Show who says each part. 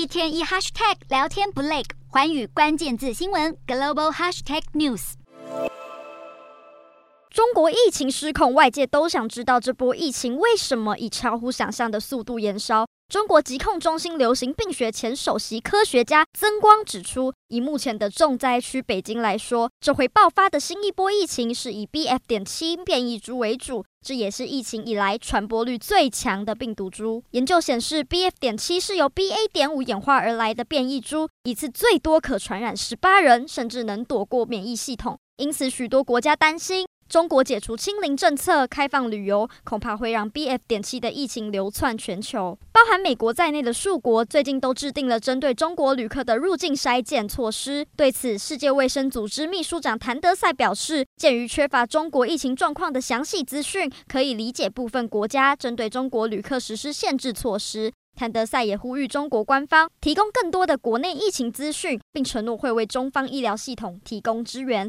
Speaker 1: 一天一 hashtag 聊天不累，环宇关键字新闻 global hashtag news。
Speaker 2: 中国疫情失控，外界都想知道这波疫情为什么以超乎想象的速度延烧。中国疾控中心流行病学前首席科学家曾光指出，以目前的重灾区北京来说，这回爆发的新一波疫情是以 BF. 点七变异株为主，这也是疫情以来传播率最强的病毒株。研究显示，BF. 点七是由 BA. 点五演化而来的变异株，一次最多可传染十八人，甚至能躲过免疫系统。因此，许多国家担心。中国解除清零政策，开放旅游，恐怕会让 BF. 点七的疫情流窜全球。包含美国在内的数国最近都制定了针对中国旅客的入境筛检措施。对此，世界卫生组织秘书长谭德赛表示，鉴于缺乏中国疫情状况的详细资讯，可以理解部分国家针对中国旅客实施限制措施。谭德赛也呼吁中国官方提供更多的国内疫情资讯，并承诺会为中方医疗系统提供支援。